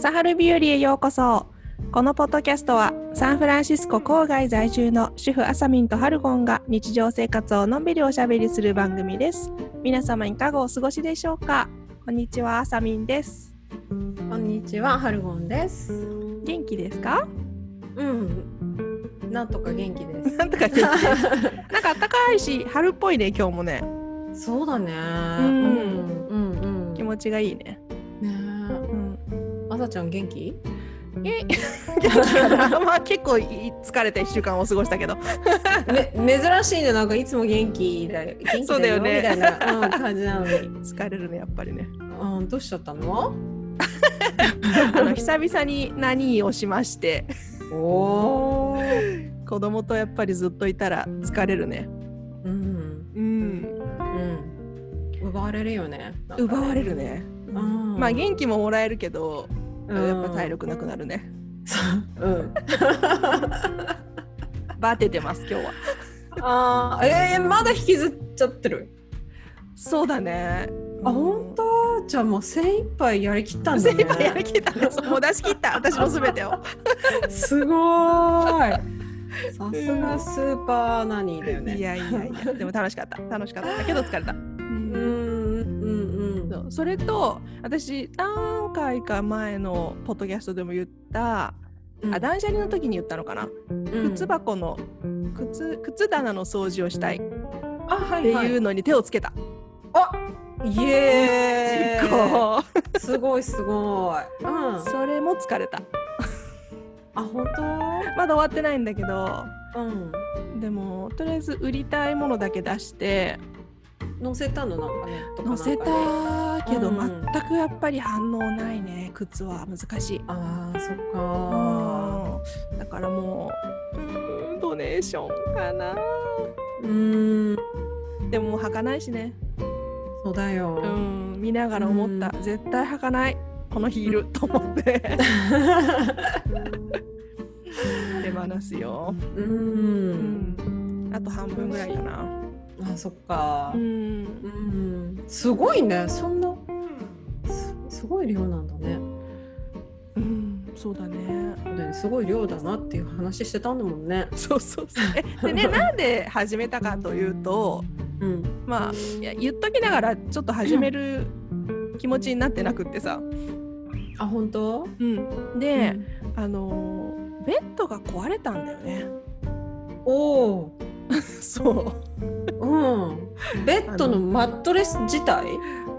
朝春日和へようこそ。このポッドキャストはサンフランシスコ郊外在住の主婦アサミンとハルゴンが日常生活をのんびりおしゃべりする番組です。皆様いかがお過ごしでしょうか？こんにちはアサミンです。こんにちは、ハルゴンです。元気ですか？うん、なんとか元気です。なんとか元気。なんか暖かいし春っぽいね今日もね。そうだね。うん。うん、うん、気持ちがいいね。ねさちゃん元気？え？まあ結構い疲れた1週間を過ごしたけど め珍しいね、なんかいつも元気だよ、元気だよそうだよねみたいな、うん、感じなのに。疲れるねやっぱりねうん、どうしちゃったの？あの久々に何をしましておお。子供とやっぱりずっといたら疲れるねうん、うんうん。奪われるよね。ね奪われる。ねうん、まあ元気ももらえるけど、うん。やっぱ体。力なくなるね。う。ん。バテてます今日は。ああ、えー、まだ引きずっちゃってる？そうだね。あ、本当？じゃあもう精一杯やりきったんだね。精一杯やりきったねもう出し切った。私のすべてを。すごーい。さすがスーパーナニーだよね。いやいやいや。でも楽しかった。楽しかった。けど疲れた、それと私何回か前のポッドキャストでも言った、うん。あ断捨離の時に言ったのかな、うん靴箱の靴靴棚の掃除をしたいっていうのに手をつけた。あイエーイ。こすごいすごい。うん。うそれも疲れた。あ本まだ終わってないんだけど当？うん。でもとりあえず売りたいものだけ出して載せたのなんかねとか載せたけど、うん全くやっぱり反応ないね靴は難しい。ああそっかうんだからもううーんドネーションかな。ー。うん。でももう履かないしね。そうだよ。うん見ながら思った、う絶対履かないこのヒールと思って 手放すよ。う。うんんあと半分ぐらいかな。あそっかう。んうん。すごいね。そんなすすごい量なんだね。うん、そうだね。ですごい量だなっていう話してたんだもんね。そうそうそう。えでね なんで始めたかというとうん。まあいや言っときながらちょっと始める気持ちになってなくってさ。あ本当？うん、で、あのーベッドが壊れたんだよね。おお。そう。うん。ベッドのマットレス自体？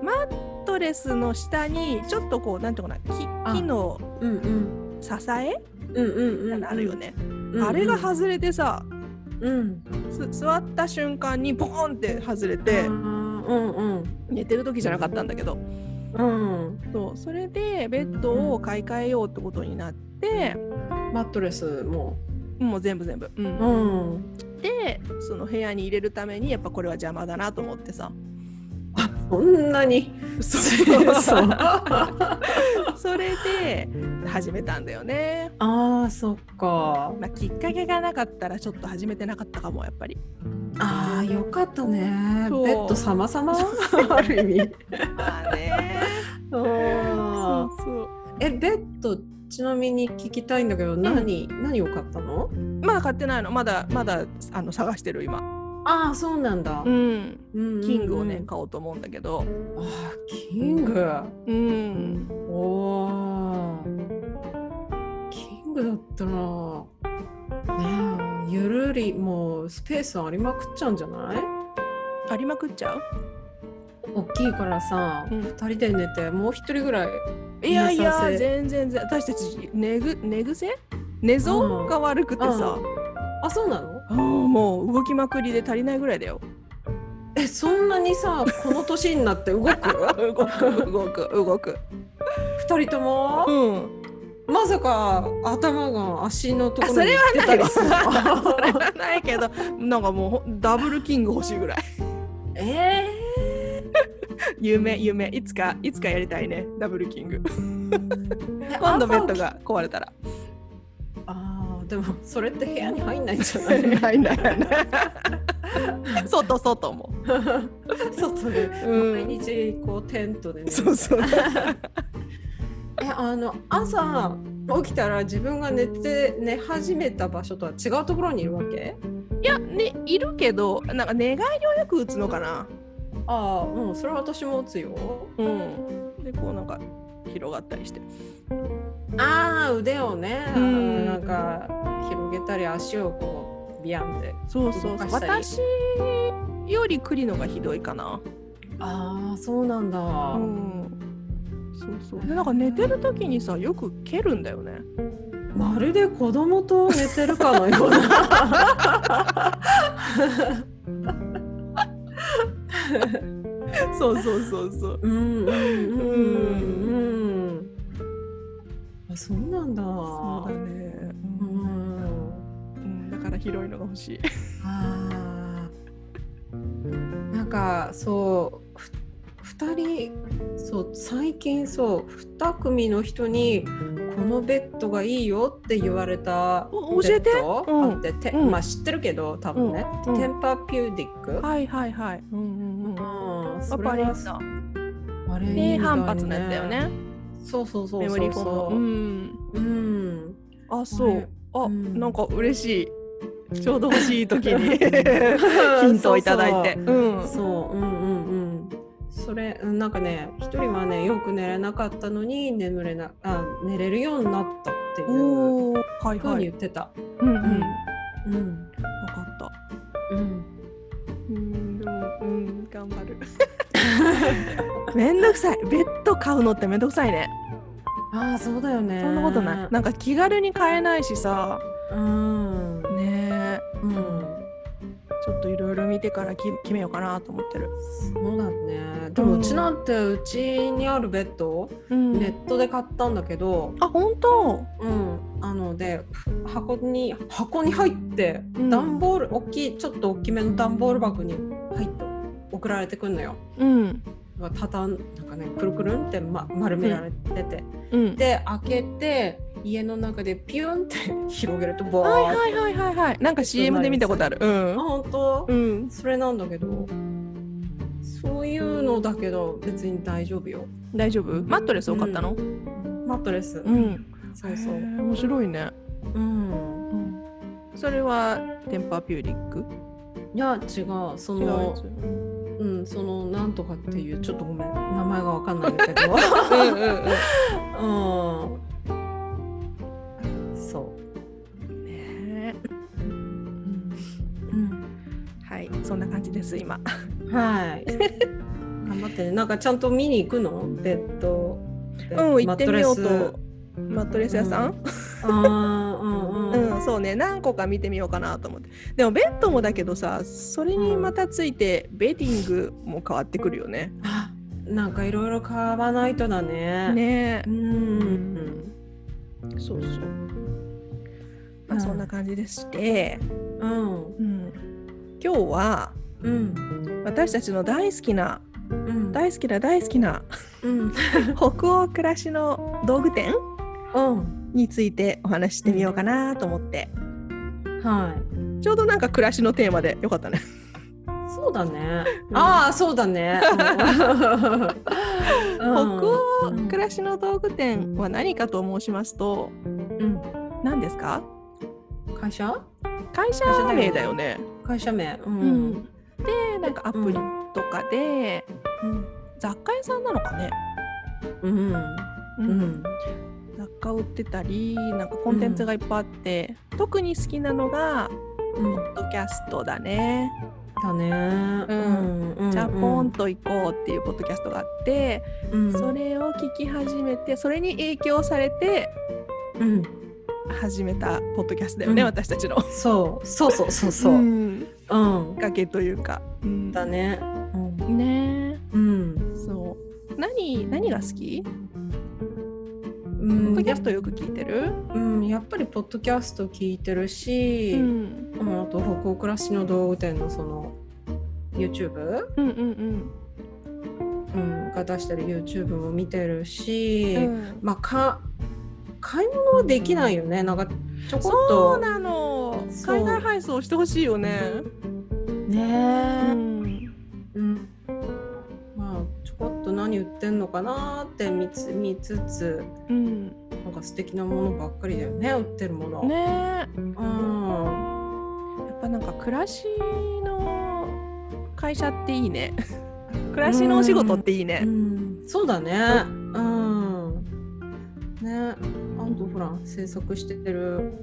マットレスの下にちょっとこうなんていうのかなあ木木のうんうん。支え？うんうんうん。あるよ。ね、うんあれが外れてさうん。す座った瞬間にボーンって外れてうんうん寝てる時じゃなかったんだけどうん。そうそれでベッドを買い替えようってことになってマットレスも。もう全部全部、うん。うん。でその部屋に入れるためにやっぱこれは邪魔だなと思ってさ。そんなに？そうそう。それで始めたんだよね、ああそっか。まあ、きっかけがなかったらちょっと始めてなかったかもやっぱり。ああよかったね。ベッド様様ある意味。まあね。そう。あそう。ーえベッドちなみに聞きたいんだけど何、何を買ったの？まだ買ってないのまだまだあの探してる今ああそうなんだ。うんうんキングをねうん買おうと思うんだけどあーキング？うんおお。キングだったらねえゆるりもうスペースありまくっちゃうんじゃない？ありまくっちゃう？大きいからさ、うん。二人で寝てもう一人ぐらい。いやいや全然全私たち寝ぐ寝癖？寝相が悪くてさ、あそうなの？あーもう動きまくりで足りないぐらいだよ。えそんなにさこの年になって動く？動く動く動く二人とも？うん。まさか頭が足のところにあそれはないわ来てたりする それはないけどなんかもうダブルキング欲しいぐらい。え夢夢。いつかいつかやりたいね。ダブルキング。ー、今度ベッドが壊れたら。あーでもそれって部屋に入んないんじゃない？ないんだよね。外外も、外でうん。毎日こうテントでね。そうそう。えあの朝起きたら自分が寝て寝始めた場所とは違うところにいるわけ？いやねいるけどなんか寝返りをよく打つのかなああうんそれは私も打つよ。うん。でこうなんか広がったりして。ああ腕をね、うん。なんか広げたり足をこうビヤンってそうそう私より栗のがひどいかな。ああそうなんだ、うん。そうそう。でなんか寝てる時にさよく蹴るんだよね。まるで子供と寝てるかのような そうそうそうそう。うんうんうんうんあそうなんだ。そうだね、ううん。んだから広いのが欲しい。あー。なんかそうふ2人そう最近そう2組の人にこのベッドがいいよって言われたお教えて。ベッドうん。あって、てうん。まあ知ってるけど多分ね、うん。うん。テンパピューディック、はいはいはい。うんうんうん。うん、やそれはあれいいみたい低ね反発のやつだよね。そうそうそうメモリーフォンのそうう、ん。うん、あそう。あ、うん。なんか嬉しい。ちょうど欲しい時に。ヒントをいただいて。そう。うん。そう、うんうんうん。それ、うんなんかね、一人はね、よく寝れなかったのに、眠れな、あ、寝れるようになったっていうふうはいに言ってた。うんうんうん。分かったうん。うん頑張る めんどくさいベッド買うのってめんどくさいねああ、そうだよね。そんなことないなんか気軽に買えないしさうん。ねえうん。ちょっといろいろ見てからき決めようかなと思ってる、そうだね。でも、うちなんて、うちにあるベッド、うん。ネットで買ったんだけど。あ本当？うん、あので箱に箱に入ってうん。段ボール、大きいちょっと大きめの段ボール箱に入って送られてくんのよ。うん。たたんなんかねくるくるんって、ま、丸められてて、うん。で開けて家の中でピュンって 広げるとボーッはいはいはいはいはい。なんか CM で見たことある。うあん本当、うん。それなんだけどそういうのだけど別に大丈夫よ。大丈夫？マットレスを買ったの？マットレス、うん。そうそう。面白いね。うん。うん。それはテンパーピューリック？いや違う。そのつ？うんそのなんとかっていうちょっとごめん。名前がわかんないんだけど。うんうんうん。うんそんな感じです今はい。頑張ってね。なんかちゃんと見に行くの？ベッド。うん行ってみようとマットレス屋さん、ス。ああ、うんうん。うん、そうね何個か見てみようかなと思ってでもベッドもだけどさそれにまたついてベディングも変わってくるよね。あなんかいろいろ買わないとだね。。ねうん。えそうそう。まあ、うんそんな感じでして、うん。うん、今日はうん。私たちの大好きなうん。大好きな大好きなうん。北欧暮らしの道具店うん。についてお話ししてみようかなと思ってはい。ちょうどなんか暮らしのテーマでよかったね。そうだね。うんああ、そうだね。北欧うん暮らしの道具店は何かと申しますとうん。何ですか？会社？会社名だよね。会社名。う。うんん、でなんかアプリとかで、うん。雑貨屋さんなのかね、うん。ううん。雑貨売ってたりなんかコンテンツがいっぱいあって、特に好きなのがうんポッドキャストだね。だね。うんうんじゃあポンと行こうっていうポッドキャストがあって、うんそれを聞き始めてそれに影響されてうん。始めたポッドキャストだよね、うん私たちの。そうそうそうそうそう。んうん。きっかけというか。うんだね。うん。ねうん。えそう何何が好き？うポッんドキャストよく聞いてる、うん、やっぱりポッドキャスト聞いてるし、ん、うんあと北欧暮らしの道具店のその YouTube、うんうんうん、が出してる YouTube も見てるし、うんうんまあか買い物はできないよね。なんかちょこっそうとなの。海外配送してほしいよね。うね。え、ん。うん。まあちょこっと何何売ってんのかなって見つ見つつうん。なんか素敵なものばっかりだよね売ってるもの。ね。うん。えやっぱなんか暮らしの会社っていいね。暮らしのお仕事っていいね。うん、そうだね。う。ん。ね、あとほら制作してる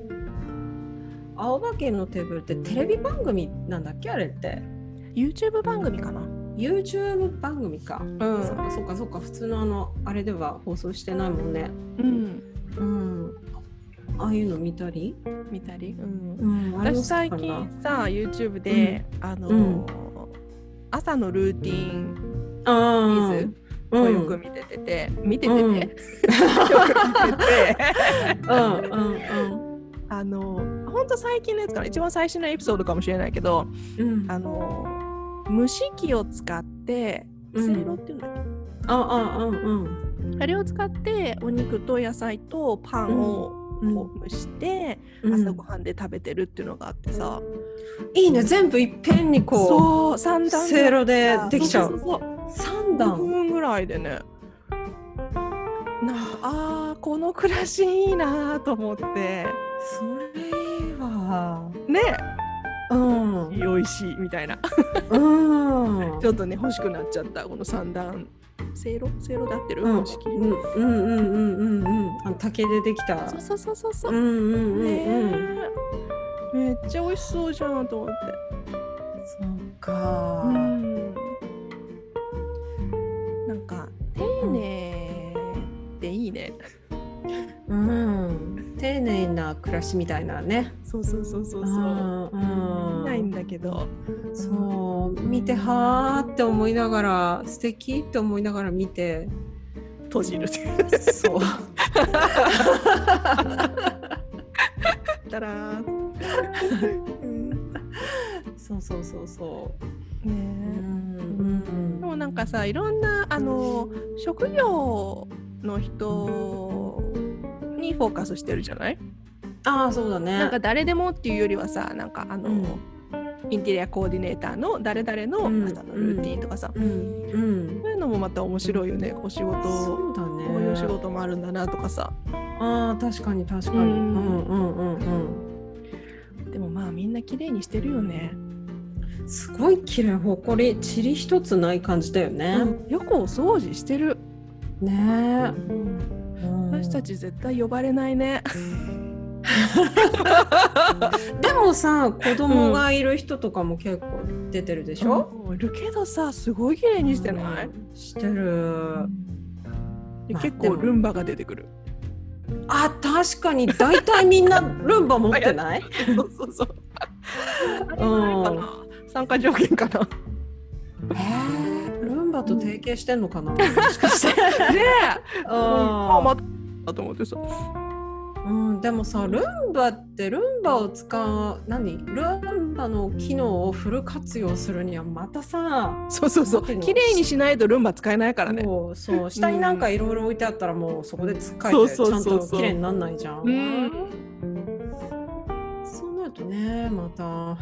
青葉家のテーブルってテレビ番組なんだっけあれって。YouTube 番組かな YouTube 番組か。うそっかそっかそっか普通のあのあれでは放送してないもんね。うんうん。ああいうの見たり？見たり、うん、うん。私最近さ YouTube で、あのーうん朝のルーティンあービズをよく見ててて、見ててて、うん。よく見てて。うんうんうん。あの本当最近のやつかな。一番最新のエピソードかもしれないけどうん。あの蒸し器を使ってうん。せいろっていうんだっけ、ああうんうん。あれを使ってお肉と野菜とパンをうん。こう蒸して、うん。朝ごはんで食べてるっていうのがあってさ、いいね。全部いっぺんにこそう三段うせいろでできちゃそううそうそう。三5段らいでね。なあーこの暮らしいいなと思って。それいいわ。ね。うん。美味しいみたいな。うん。ちょっとね欲しくなっちゃったこの三段。せいろ？せいろで合ってる、うん。公式？うんうんうんうんうん。うんあの竹でできた。そうそうそうそうそう。う、んうんうんねめっちゃ美味しそうじゃんと思って。そうか。うんなんか丁寧っていいね、うん。丁寧な暮らしみたいなね。そうそうそうそうそう。うん。見ないんだけど。そう。見てはーって思いながら素敵って思いながら見て。閉じるそう。たらー、うん、そうそうそうそう。ね。うんなんかさいろんなあの職業の人にフォーカスしてるじゃない？ああそうだね。なんか誰でもっていうよりはさなんかあの、うん。インテリアコーディネーターの誰々のうん朝のルーティンとかさ、うんうん。そういうのもまた面白いよね。お仕事。そうだね。こういうお仕事もあるんだなとかさ。ああ確かに確かに。ううんんうんうん。でもまあみんな綺麗にしてるよね、うん。すごい綺麗ほこり塵一つない感じだよね。うん。よくお掃除してる、ねえ。うん。私たち絶対呼ばれないね。でもさ子供がいる人とかも結構出てるでしょ？うん。いるけどさすごい綺麗にしてない、うん。してる。結構ルンバが出てくる。あ確かに。大体みんなルンバ持ってない？そうそうそう。うん参加条件かな。ねえー、ルンバと提携してんのかな、もしかして。え。うあまたと思ってさ。うん、でもさルンバってルンバを使う何？ルンバの機能をフル活用するにはまたさそうそうそう。綺麗にしないとルンバ使えないからね。そうそう。下になんかいろいろ置いてあったらもうそこでつっかえてうそうゃんそう。そうと綺麗になんないじゃん。うん。そうなるとねまた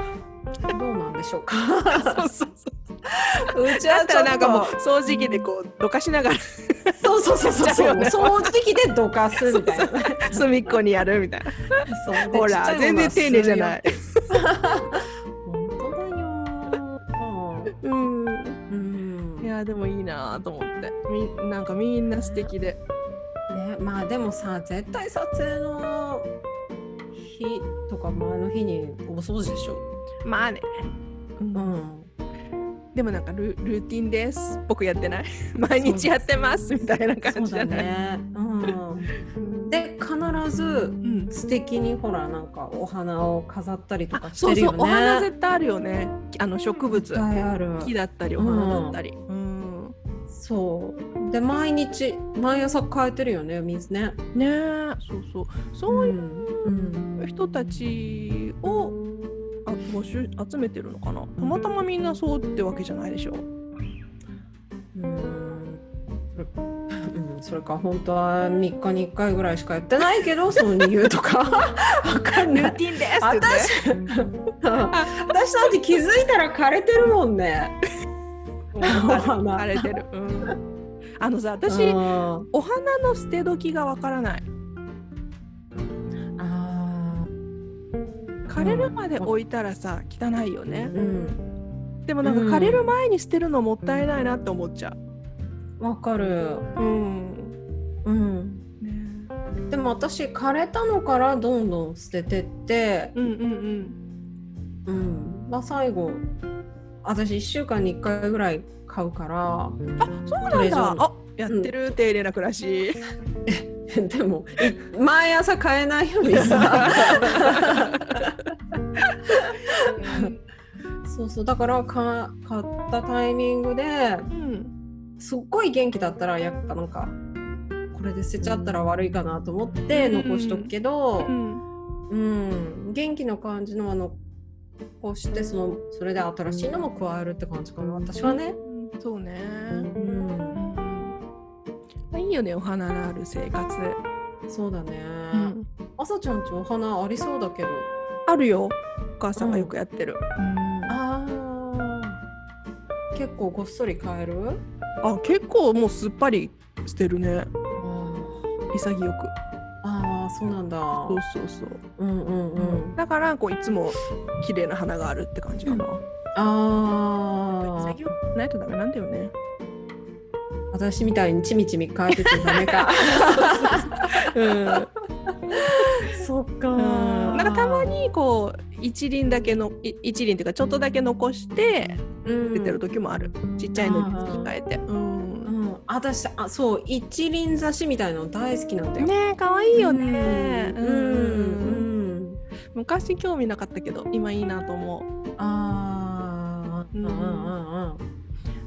どうなんでしょうか？そうそうそう。うちだったらなんかもうちょっ掃除機でこうどかしながら。とそうそうそうそう。や っちゃう掃除機でどかすみたいな。隅っこにやるみたいな。そう。でほら全然丁寧じゃない。本当だよ。うん。うん。ね、いやでもいいなと思って。みなんかみんな素敵で。まあでもさ、絶対撮影の日とか前の日にお掃除でしょ？まあね、うん。うん。でもなんかルルーティンです。僕やってない。毎日やってます。みたいな感じじゃない。ね。うん。で、必ずうん。素敵にほらなんかお花を飾ったりとかあしてるよね。そうそうお花絶対あるよね。あの植物。木だったりお花だったり。うん。そう。で毎日毎朝変えてるよね水ね。ねえ。そうそう。そういう人たちをあ募集集めてるのかな？たまたまみんなそうってわけじゃないでしょ？うん。それうんそれか本当は3日に1回ぐらいしかやってないけど そういう理由とか。わかんない。ルーティンですって。気づいたら枯れてるもんね。お花。荒れてる、うん、あのさ私あお花の捨て時がわからない枯れるまで置いたらさ汚いよね。ーうん。でもなんかうん。枯れる前に捨てるのもったいないなって思っちゃわかる。ううん。うん。ね。でも私枯れたのからどんどん捨ててってうんうんうん。うん。まあ最後私1週間に1回ぐらい買うからあそうなんだ。あやってる、丁寧な暮らし でもい毎朝買えないようにさ。そうそうだからか買ったタイミングでうんすっごい元気だったらやっぱなんかこれで捨てちゃったら悪いかなと思って残しとくけどう、ん。うん。元気の感じのは残してそのそれで新しいのも加えるって感じかな。私はね。うんそうね、うん。うん、いいよねお花のある生活、そうだね。うん。朝ちゃんちお花ありそうだけど。あるよ。お母さんがよくやってる、ああ。結構ごっそり買える？あ結構もうすっぱり捨てるね。潔く。ああ、そうなんだ。そうそうそう、うんうん。うん。だからこういつも綺麗な花があるって感じかな、ああ。潔くないとダメなんだよね。私みたいにちみちみ変えててダメか。うん。そっか。うん。なんかたまにこう一輪だけのい一輪っていうかちょっとだけ残してうん。出てる時もある、ちっちゃいのに引き換えて、うんうん、私あそう一輪挿しみたいなの大好きなんだよ。ねえ可愛いよね。うん、うん、昔興味なかったけど今いいなと思う。ああ、ううんんうんうん。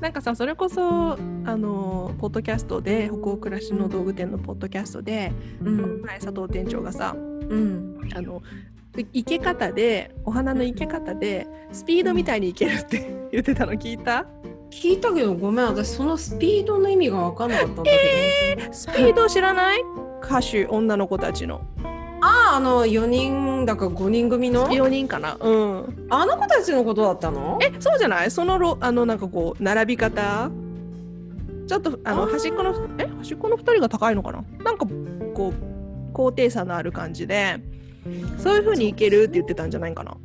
なんかさそれこそあのポッドキャストで北欧暮らしの道具店のポッドキャストで、うん。はい佐藤店長がさうん。あの生け方でお花の生け方でスピードみたいにいけるって言ってたの聞いた？聞いたけどごめん。私そのスピードの意味が分かんなかったんだけスピード知らない？歌手女の子たちの。ど、あの4人だか5人組の？4人かな。うん。あの子たちのことだったの？えそうじゃない？そのろあのなんかこう並び方？ちょっとあの端っこのえ端っこの2人が高いのかな？なんかこう高低差のある感じでそういう風にいけるって言ってたんじゃないかな。あ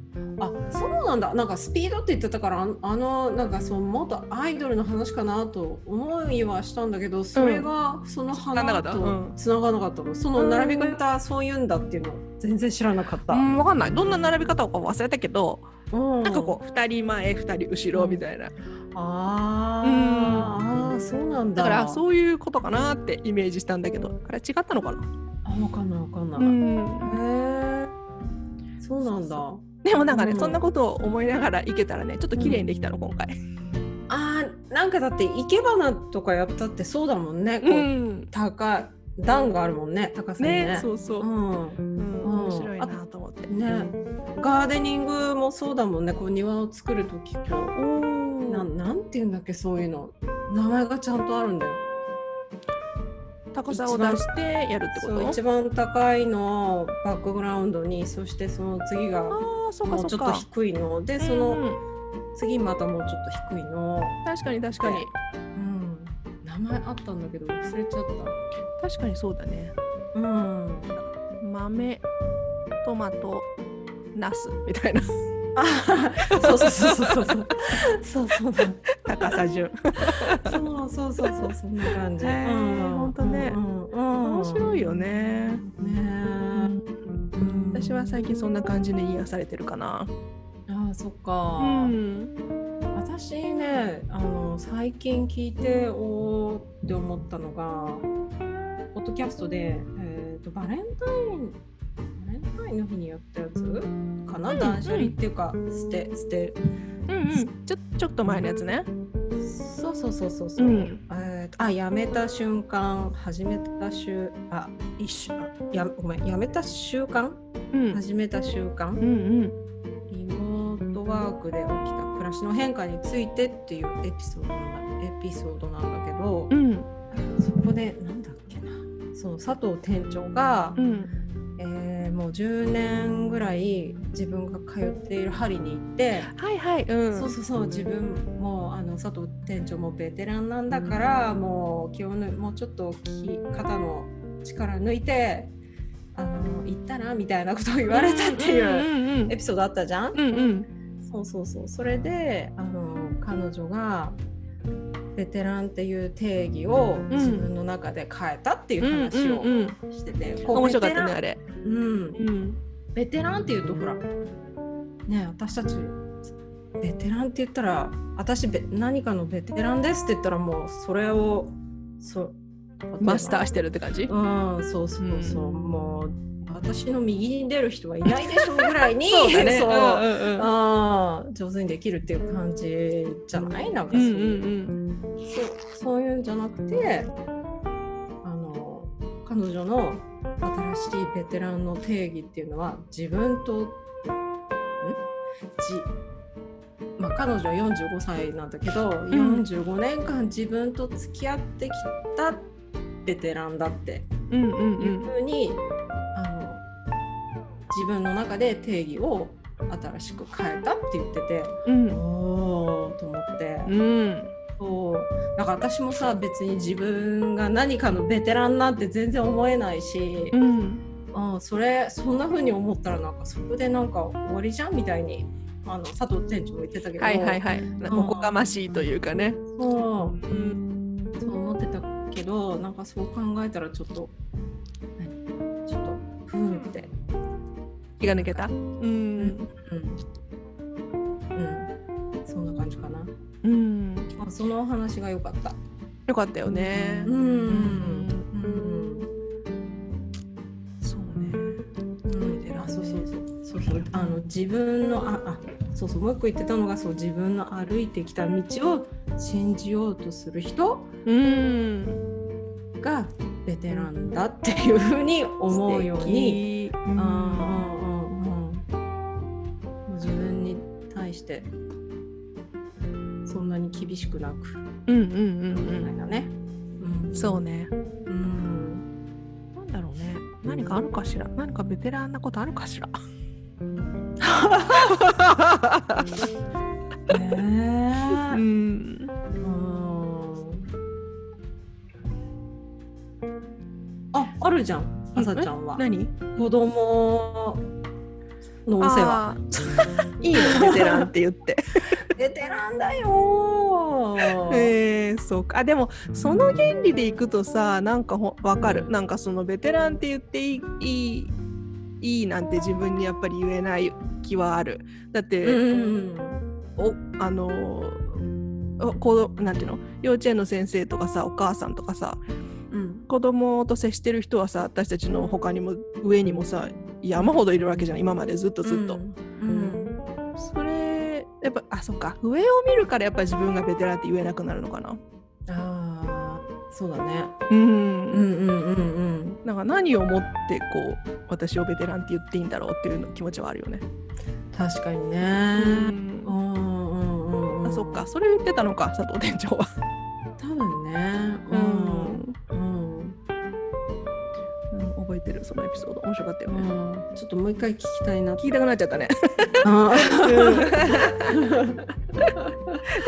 そうなんだ。なんかスピードって言ってたからああのなんかそう元アイドルの話かなと思いはしたんだけどそれがその繋がんながなかったの、その並び方そういうんだっていうの全然知らなかった、うん。分かんない。どんな並び方か忘れたけど、うん。なんかこう2人前2人後ろみたいな、あー、あーそうなんだ。だからうそういうことかなってイメージしたんだけどあれ違ったのかな、あ分かんない分かんない、ん、へえそうなんだでもなんかね、うん。そんなことを思いながらいけたらねちょっと綺麗にできたの今回。あーなんかだって生け花とかやったってそうだもんね。こう、ん、高い段があるもんね高さにね。ねそうそう、うん。うん面白いなと思って。ねガーデニングもそうだもんね。こう庭を作る時こおうなー。なんていうんだっけそういうの。名前がちゃんとあるんだよ高さを出してやるってこと？そう一番高いのをバックグラウンドにそしてその次がもうちょっと。低いの。でそのん次またもうちょっと低いの、確かに確かに。うん、名前あったんだけど忘れちゃっ確かにそうだね。たうん。豆トマトナスみたいな。あそうそうそうそうそうそうそうそうだ高さ順。そうそうそうそうそんな感じ。へーほんとねうんうん面白いよね。ねえ。私は最近そんな感じで癒されてるかな。ああそっか。うん。私ねあの最近聞いておーって思ったのがポッドキャストで、えー、とバレンタインの日にやったやつ？かな、うん断捨離っていうか捨て捨てうんうん。ちょちょっと前のやつね。そうそうそうそうそう、うん。えーとあやめた瞬間始めた週あ一週あやごめんやめた習慣？うん。始めた習慣？うんうん。リモートワークで起きた。暮らしの変化についてっていうエピソードなんだエピソードなんだけど、うん。そこでなんだっけな。その佐藤店長がうん。えーもう10年ぐらい自分が通っている針に行って、はいはい。うん。そうそうそう。自分もあの佐藤店長もベテランなんだからもう気をぬもうちょっとき肩の力抜いてあの行ったらみたいなことを言われたっていううんうん。エピソードあったじゃん、うんうん。そうそうそう。それであの彼女がベテランっていう定義をうん。自分の中で変えたっていううん話をしてて、面白かったねあれ。うん。うん。ベテランっていうとほらね私たちベテランって言ったら私ベ何かのベテランですって言ったらもうそれをそうマスターししてるって感じ？うんそうそうそう、うん。もう私の右に出る人はいないでしょうぐらいに そうあー上手にできるっていう感じじゃないなんかそうう、んうん。そう。いうんじゃなくてあの彼女の新しいベテランの定義っていうのは自分とん？じまあ彼女は45歳なんだけど、ん。45年間自分と付き合ってきたベテランだってうんうんういうんふうに、あの自分の中で定義を新しく変えたって言ってて、うん。おーと思って。うん。そう。だから私もさ別に自分が何かのベテランなんて全然思えないしう、ん。あそれそんな風に思ったらなんかそこでなんか終わりじゃんみたいにあの佐藤店長も言ってたけど、はいはいはい。おこがましいというかね。そう。うん。そう思ってたけどなんかそう考えたらちょっと気が抜けた。うん。うん。うん。そんな感じかな、うん。まあ、そのお話が良かった。よかったよね。うん。うん。うん。そうね。うん、あそうそうそう。そうそう。あの自分のああそうそう。もう一個言ってたのがそう自分の歩いてきた道を信じようとする人うん。がベテランだっていうふうに思うように、うん。うしてそんなに厳しくなく。うんうんうんみたいなね。うん。そうね。うん。なんだろうね。何かあるかしら？何かベテランなことあるかしら？ねえ。うん。うん。あ、あるじゃん、あさちゃんは。何？子供のお世話。いいのベテランって言って。ベテランだよー。えー、そうか。あでもその原理でいくとさなんかほわかる。なんかそのベテランって言っていいいいいいなんて自分にやっぱり言えない気はある。だって、うんおあのおこどなんていうの？幼稚園の先生とかさお母さんとかさうん。子供と接してる人はさ私たちの他にも上にもさ山ほどいるわけじゃん今までずっとずっと、うんそれやっぱあそっか上を見るからやっぱり自分がベテランって言えなくなるのかなああ、そうだね。うんうんうんうんうん。なんか何をもってこう私をベテランって言っていいんだろうっていうの気持ちはあるよね。確かにうね。んうんうんうんうん。あそっか。それ言ってたのか佐藤店長は。多分ね。うんそのエピソード面白かったよね。うんちょっともう一回聞きたいな。聞きたくなっちゃったね。あで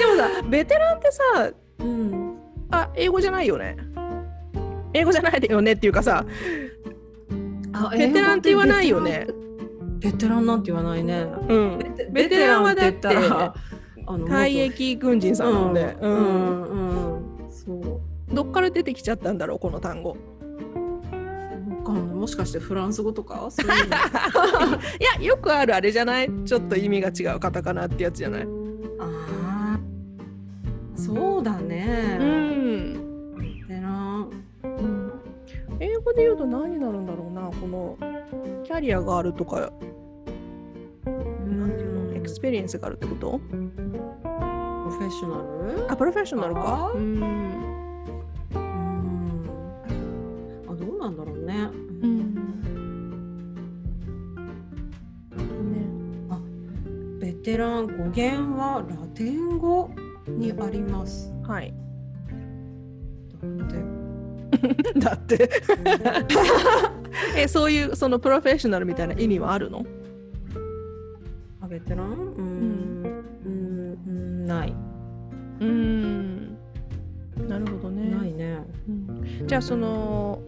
もさベテランってさうん。あ英語じゃないよね。英語じゃないよねっていうかさあベテランって言わないよね。ベテランなんて言わないね。うん、ベテランはだって退役軍人さんなんで、ううんんうんうん。そう。どっから出てきちゃったんだろうこの単語。わかもしかしてフランス語とか？そういうの。いやよくあるあれじゃない？ちょっと意味が違うカタカナってやつじゃない？ああそうだね、うん、ベテラン英語で言うと何になるんだろうなこのキャリアがあるとか。なん。ていうの experience があるってこと？ Professional？あ professional か。うんねベテラン語源はラテン語にあります。はい。だって。だって。えそういうそのプロフェッショナルみたいな意味はあるの？あベテランうーん。うん。うん。ない。うん。なるほどね。ないね。うん。じゃあその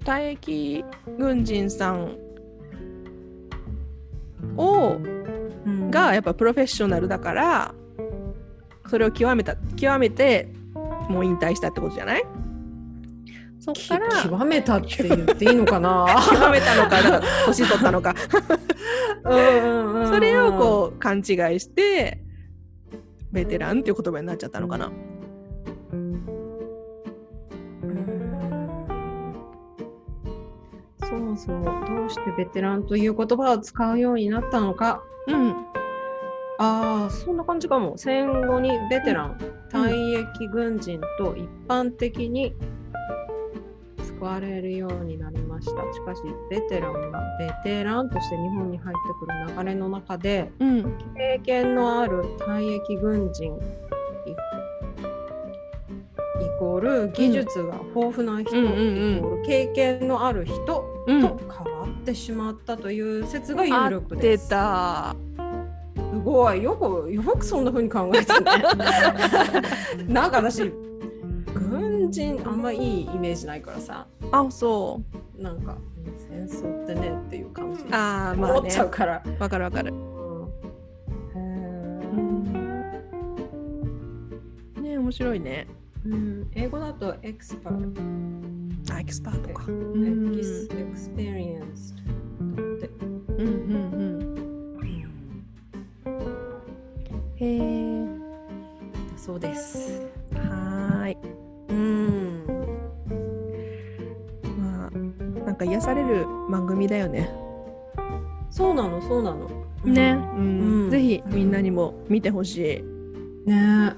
退役軍人さんをうんがやっぱプロフェッショナルだからそれを極めた極めてもう引退したってことじゃない？そっきから極めたって言っていいのかな？極めたのかだから年取ったのか。うんそれをこう勘違いしてベテランっていう言葉になっちゃったのかな。そもそもどうしてベテランという言葉を使うようになったのか。うんああそんな感じかも。戦後にベテラン、退役軍人と一般的に使われるようになりました。しかしベテランがベテランとして日本に入ってくる流れの中でうん。経験のある退役軍人イイコール技術が豊富な人、イコール経験のある人とうん。変わってしまったという説が有力です。たすごい。よくよくそんな風に考えたね。なんか私軍人あんまいいイメージないからさ。あそう。なんか戦争ってねっていう感じ。あーまあね。思っちゃうから。わかるわかる。ね面白いね。うん。英語だと expert、あエキスパートか。エうん。キス experience そうです。はーいうん。まあなんか癒される番組だよねそうなのそうなの。ね、ううんうんぜひみんなにも見てほしい、ねね、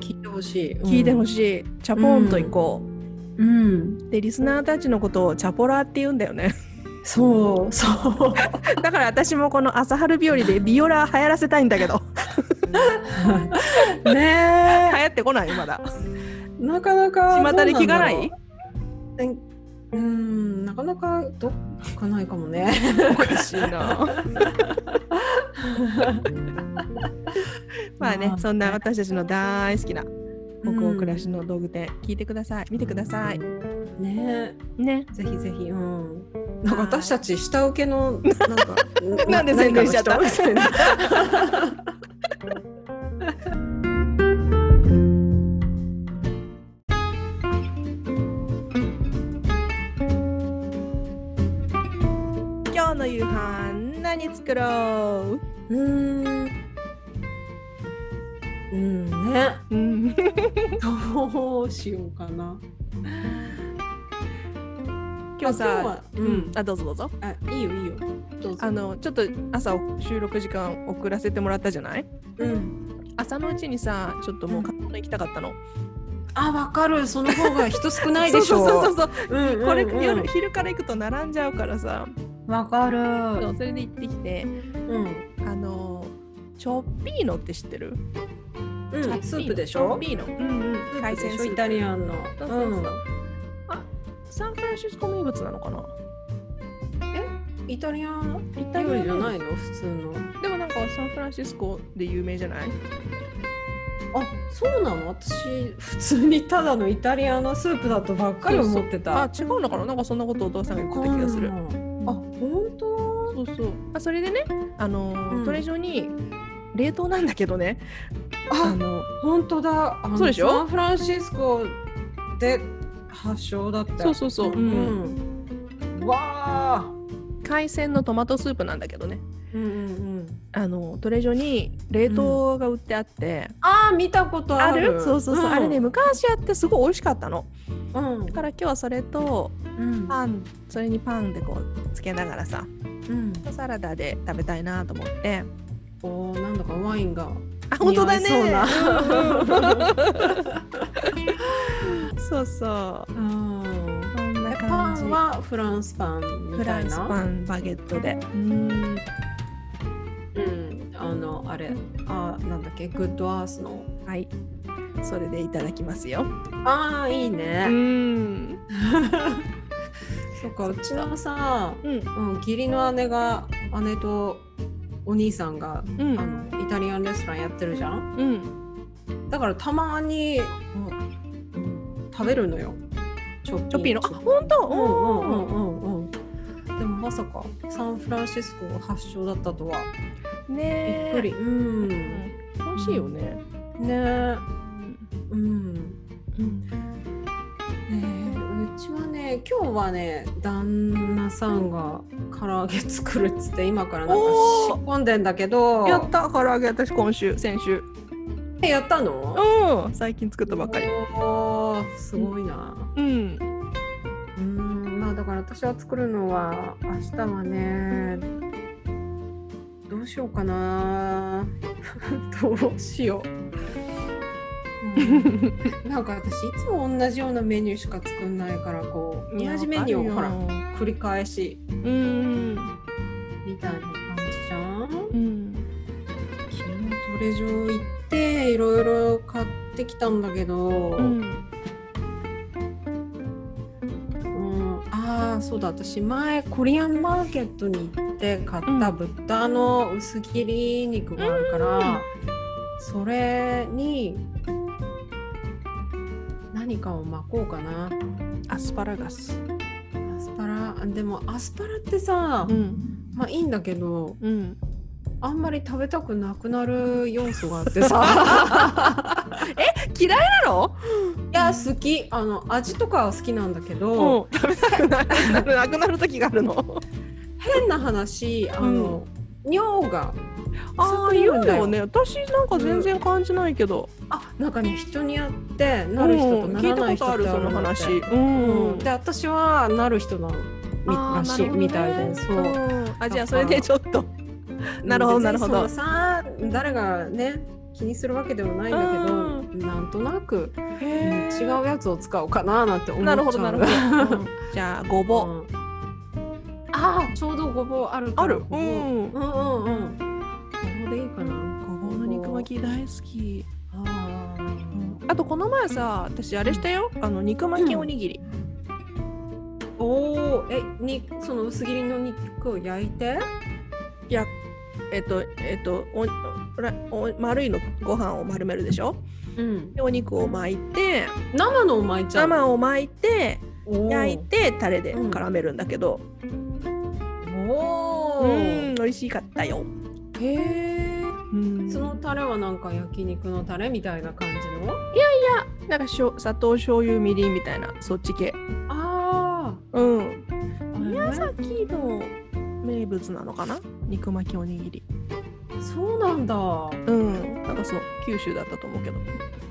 聞いてほしい。聞いてほい。しい、チャポンと行こう、うん。でリスナーたちのことをチャポラーって言うんだよねそうそう。だから私もこの朝春日和でビオラ流行らせたいんだけど 流ね行ってこないまだ。え。なかなか。巷で聞かない？どうなんなかなかど聞かないかもね。おかしいな。まあねそんな私たちの大好きな北欧暮らしの道具店、聞いてください。見てください。ね。ね。ぜひぜひ、うん。なんか私たち下請けの、なんか、なんで宣伝しちゃった？日の夕飯何作ろう？うーん。うんね。うんどうしようかな。今日さ日はううんんあどうぞどうぞあ、いいよいいよ。あのちょっと朝収録時間遅らせてもらったじゃない？うん。朝のうちにさちょっともう買い物行きたかったの、あ、わかる。その方が人少ないでしょ。そうそうそうそううんうんうんこれ、夜昼から行くと並んじゃうからさわかる。そうそれで行ってきてうん。あのチョッピーノって知ってる？うん、スープでしチョッょピーノうんうん。海鮮スープ。イタリアンの。そうそうそう。あサンフランシスコ名物なのかな？うん。イタリアンイタリア料理じゃないの？普通の。でもなんかサンフランシスコで有名じゃない？あ、そうなの？私、普通にただのイタリアンのスープだとばっかり思ってた。あ違うのかな？なんかそんなことをお父さんが言ってた気がする。うんあ、本当？そうそうあそれでねあのーうんトレジョに冷凍なんだけどねああ、の本当だ。そうでしょ？サンフランシスコで発祥だった。そうそうそう、うんうん。わあ。海鮮のトマトスープなんだけどねうんうんうん。あのトレジョに冷凍が売ってあって、あー見たことあある？るそうそうそう、んあれね。昔やってすごい美味しかったのうんだ。から今日はそれとうん。パンそれにパンでこうつけながらさうん。サラダで食べたいなと思っておーなんだかワインが。あ本当だねそうそううん。こんなパ感じンはフランスパンみフランスたいな。パンバゲットでうんうん。あのあれ。あなんだっけ？グッドアースの。はい。それでいただきますよ。ああいいうね。ん。そっかうちのさ、うん。うん、義理の姉が姉とお兄さんが、うん。あのイタリアンレストランやってるじゃん？うん。だからたまに、うんうん食べるのよ。チョッチョッピーの？あ本当？うんうんうんうんうんでもまさかサンフランシスコが発祥だったとは。ねっくり、うん。美味しいよね。え。うん。うん。うちはね今日はね旦那さんが唐揚げ作るっつって今からなんか仕込んでんだけど。やった唐揚げ私今週先週。えやったの？うん。最近作ったばっかり。おーすごいな。うんから私は作るのは明日はねどうしようかな どうしよう、うん。なんか私いつも同じようなメニューしか作んないからこう同じメニューをほら繰り返しうんみたいな感じじゃん？うん。昨日トレジョ行っていろいろ買ってきたんだけど、うんうん、ああそうだ。私前コリアンマーケットに行って買った豚の薄切り肉があるから、それに何かを巻こうかな。アスパラガス。アスパラ。でもアスパラってさ、うん。まあいいんだけどうん。あんまり食べたくなくなる要素があってさ。嫌いなの？いや好き。あの味とかは好きなんだけど、うん。食べたくなる。なくなる時があるの。変な話あの、尿がああ言うよ。ね。私なんか全然感じないけど。あなんかね人によってなる人となうん。聞いたらない人ことあるそのって。んううん。ん、で私はなる人なの。らしい、みたいでそう、うん。あじゃあそれでちょっと。なるほどなるほど。さ誰がね気にするわけでもないんだけど、なんとなく、うんへ違うやつを使おうかななんて思っちゃう。なるほどなるほど、うん。じゃあごぼう、うん。ああちょうどごぼうあるある。う。うん。うんうんうん。ごぼうでいいかな。ごぼうの肉巻き大好き。あー。あとこの前さ私あれしたよ。あの肉巻きおにぎり、おおえにその薄切りの肉を焼いて？いやえっとえっと丸いのご飯を丸めるでしょ？うん。でお肉を巻いて生のを巻いちゃう。生を巻いて焼いてタレで絡めるんだけど。おうーん美味しかったよ。へえうん。そのタレはなんか焼肉のタレみたいな感じの？なんかしょ砂糖醤油みりんみたいなそっち系。あうん。あ宮崎の名物なのかな？肉巻きおにぎりそうなんだ。うん。なんかそう。九州だったと思うけど。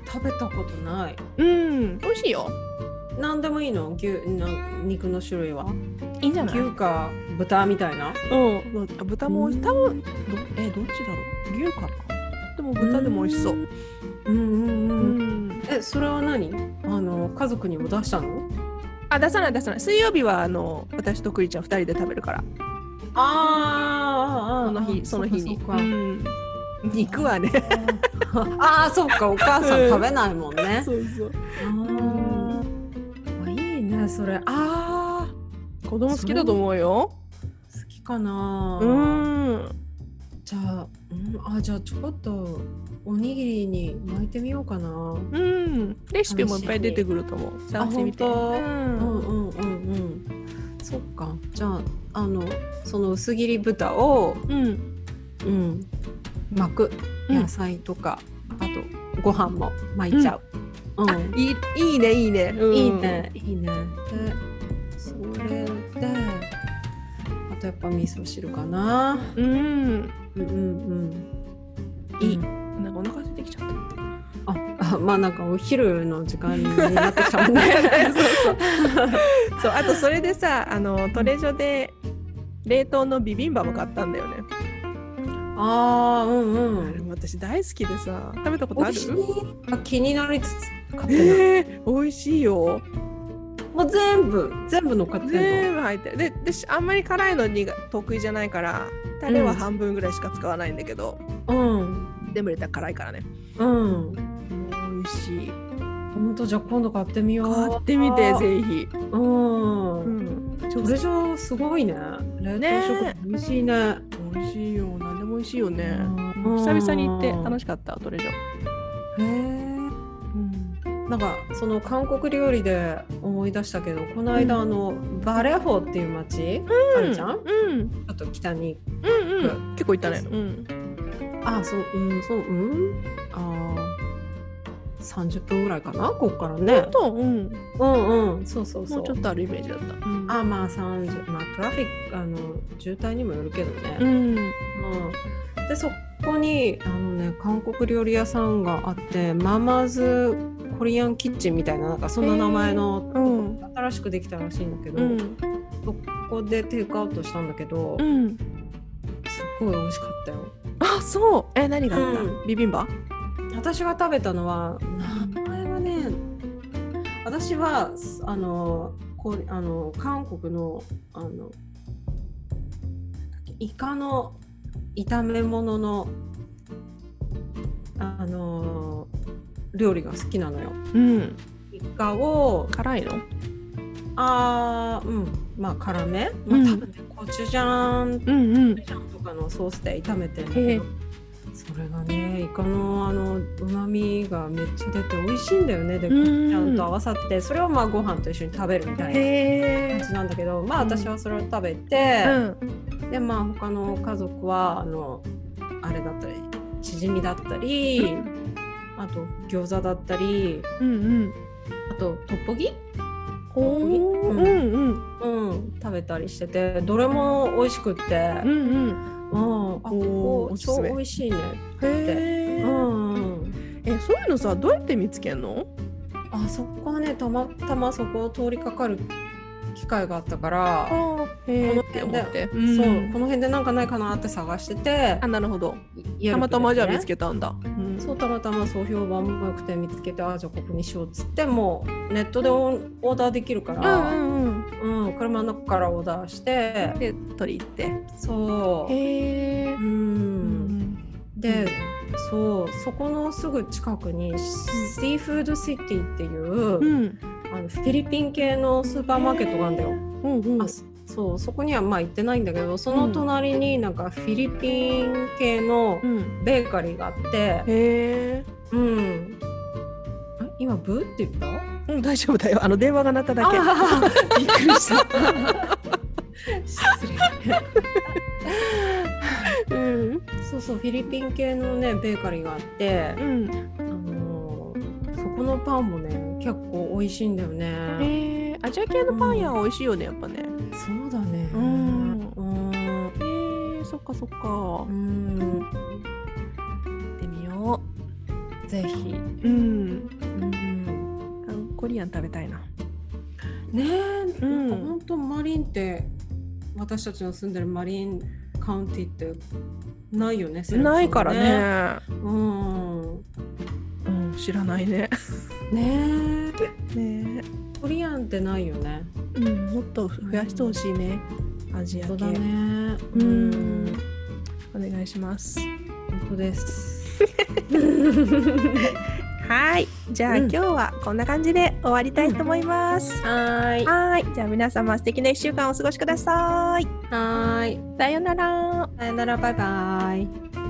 食べたことない。うん。美味しいよ。何でもいいの？牛な肉の種類は？いいんじゃない？牛か豚みたいな？うん。あ豚も美味しい。多分どえどっちだろう？牛かな？でも豚でも美味しそう。うん。うんううん。ん。えそれは何？あの家族にも出したの？あ出さない出さない。水曜日はあの私とクリちゃん2人で食べるからあーあその日その日に。肉はね。ああ そっかお母さうん。ん食べないもんね。そうそう。あいいねそれ。あ子供好きだと思うよ。ー好きかな、うん。じゃあ、うん、あじゃあちょっとおにぎりに巻いてみようかな。うん。レシピもいっぱい出てくると思う。探してみうんうんうんうん。そっか。じゃああのその薄切り豚を、うん。うん、巻く。うん。野菜とか、あとご飯も巻いちゃう。うん。あいいいいねいいね、うん。いいね、いいね。で、それで、あとやっぱ味噌汁かな。うん。うんうんうん。いい。うん。なんかお腹空いてきちゃった。あ、あまあなんかお昼の時間になってきたもんね。そうそうあとそれでさあのトレジョで冷凍のビビンバも買ったんだよね、ああ、うんうん。も私大好きでさ食べたことある？あ気になりつつ買って。えー、美味しいよ。もう全部全部乗っかって。全部入ってる。ででしあんまり辛いのにが得意じゃないからタレは半分ぐらいしか使わないんだけど、うん。でも入れたら辛いからね。うん。美味しい本当じゃあ今度買ってみよう。買ってみてぜひ。うん。うん。それじゃすごいね。冷凍食品美味しいね。美味しいよ。何でも美味しいよね。うん久々に行って楽しかったトレジョ。へえ。なんかその韓国料理で思い出したけど、この間、うんあのバレホっていう町、あるじゃん？ちうん。ょっと北に。うんうん。結構行ったね。うん。あ、そう、うん、そう、うん。ああ。三十分ぐらいかな、ここからね。と、うん。うんうん、そうそうそう。もうちょっとあるイメージだった。うんあまあ30まあトラフィックあの渋滞にもよるけどね、うん。うんでそこにあのね韓国料理屋さんがあってママズコリアンキッチンみたいななんかそんな名前の、うん。新しくできたらしいんだけど、うん。そこでテイクアウトしたんだけど、うん。すっごい美味しかったよあ、そう。え、何があった？うんビビンバ？私が食べたのは名前はね私はあのこうあの韓国のあのイカの炒め物のあの料理が好きなのよ。うん。イカを辛いの？あーうんまあ辛め、まあ、うん多分ねコチュジャンうんうん。コチュジャンとかのソースで炒めてんだそれがねイカのあのうまみがめっちゃ出て美味しいんだよねでコチうんと合わさってそれをまあご飯と一緒に食べるみたいな感。じなんだけどまあうん私はそれを食べて、うん。でまあ他の家族はあのあれだったりチヂミだったり、あと餃子だったりうんうん。あとトッポギ？うんうんうん。うん、食べたりしててどれも美味しくってう、んうん。うん、あここ超美味しいねへえ。え、そういうのさ、どうやって見つけんの？あそこはねたまたまそこを通りかかる機会があったから、えこのって思辺でって。そうこの辺でなんかないかなって探しててあ、なるほど。いたまたまじゃあ見つけけたんだ。うんそうたまたまそう評判も良くて見つけてあじゃあここにしようっつってもうネットでオーダーできるかうんら、うんうん。うん車の中からオーダーしてで、取り行って。そう、へえう。ん、でそうそこのすぐ近くにシーフードシティっていう、うん。あのフィリピン系のスーパーマーケットがあるんだよ。うんうん。あそそうそこにはまあ行ってないんだけどその隣になんかフィリピン系のうん。ベーカリーがあって、へえ。うん、あ今ブーって言った？うん、大丈夫だよ。あの電話が鳴っただけ。びっくりした。失礼。うん。そうそうフィリピン系のねベーカリーがあってう、ん。あのーそこのパンもね結構美味しいんだよね。へえ。アジア系のパン屋は美味しいよね、やっぱね。そうだね。うんうん。へえ、そっかそっかう。ん。行ってみよぜひ。う。うん。うん。コリアン食べたいな。ねえ、うん本当マリンって私たちの住んでるマリンカウンティってないよね。セレクトないから。ね。うん。うん、知らないね。ねえ。ねコリアンってないよね。うん、もっと増やしてほしいね。アジア系。だね。ううんん。お願いします。本当です。はい。じゃあ、うん今日はこんな感じで終わりたいと思います。はーい。はい。じゃあ皆様素敵な1週間をお過ごしください。はーい。さようなら。さよなら、バイバイ。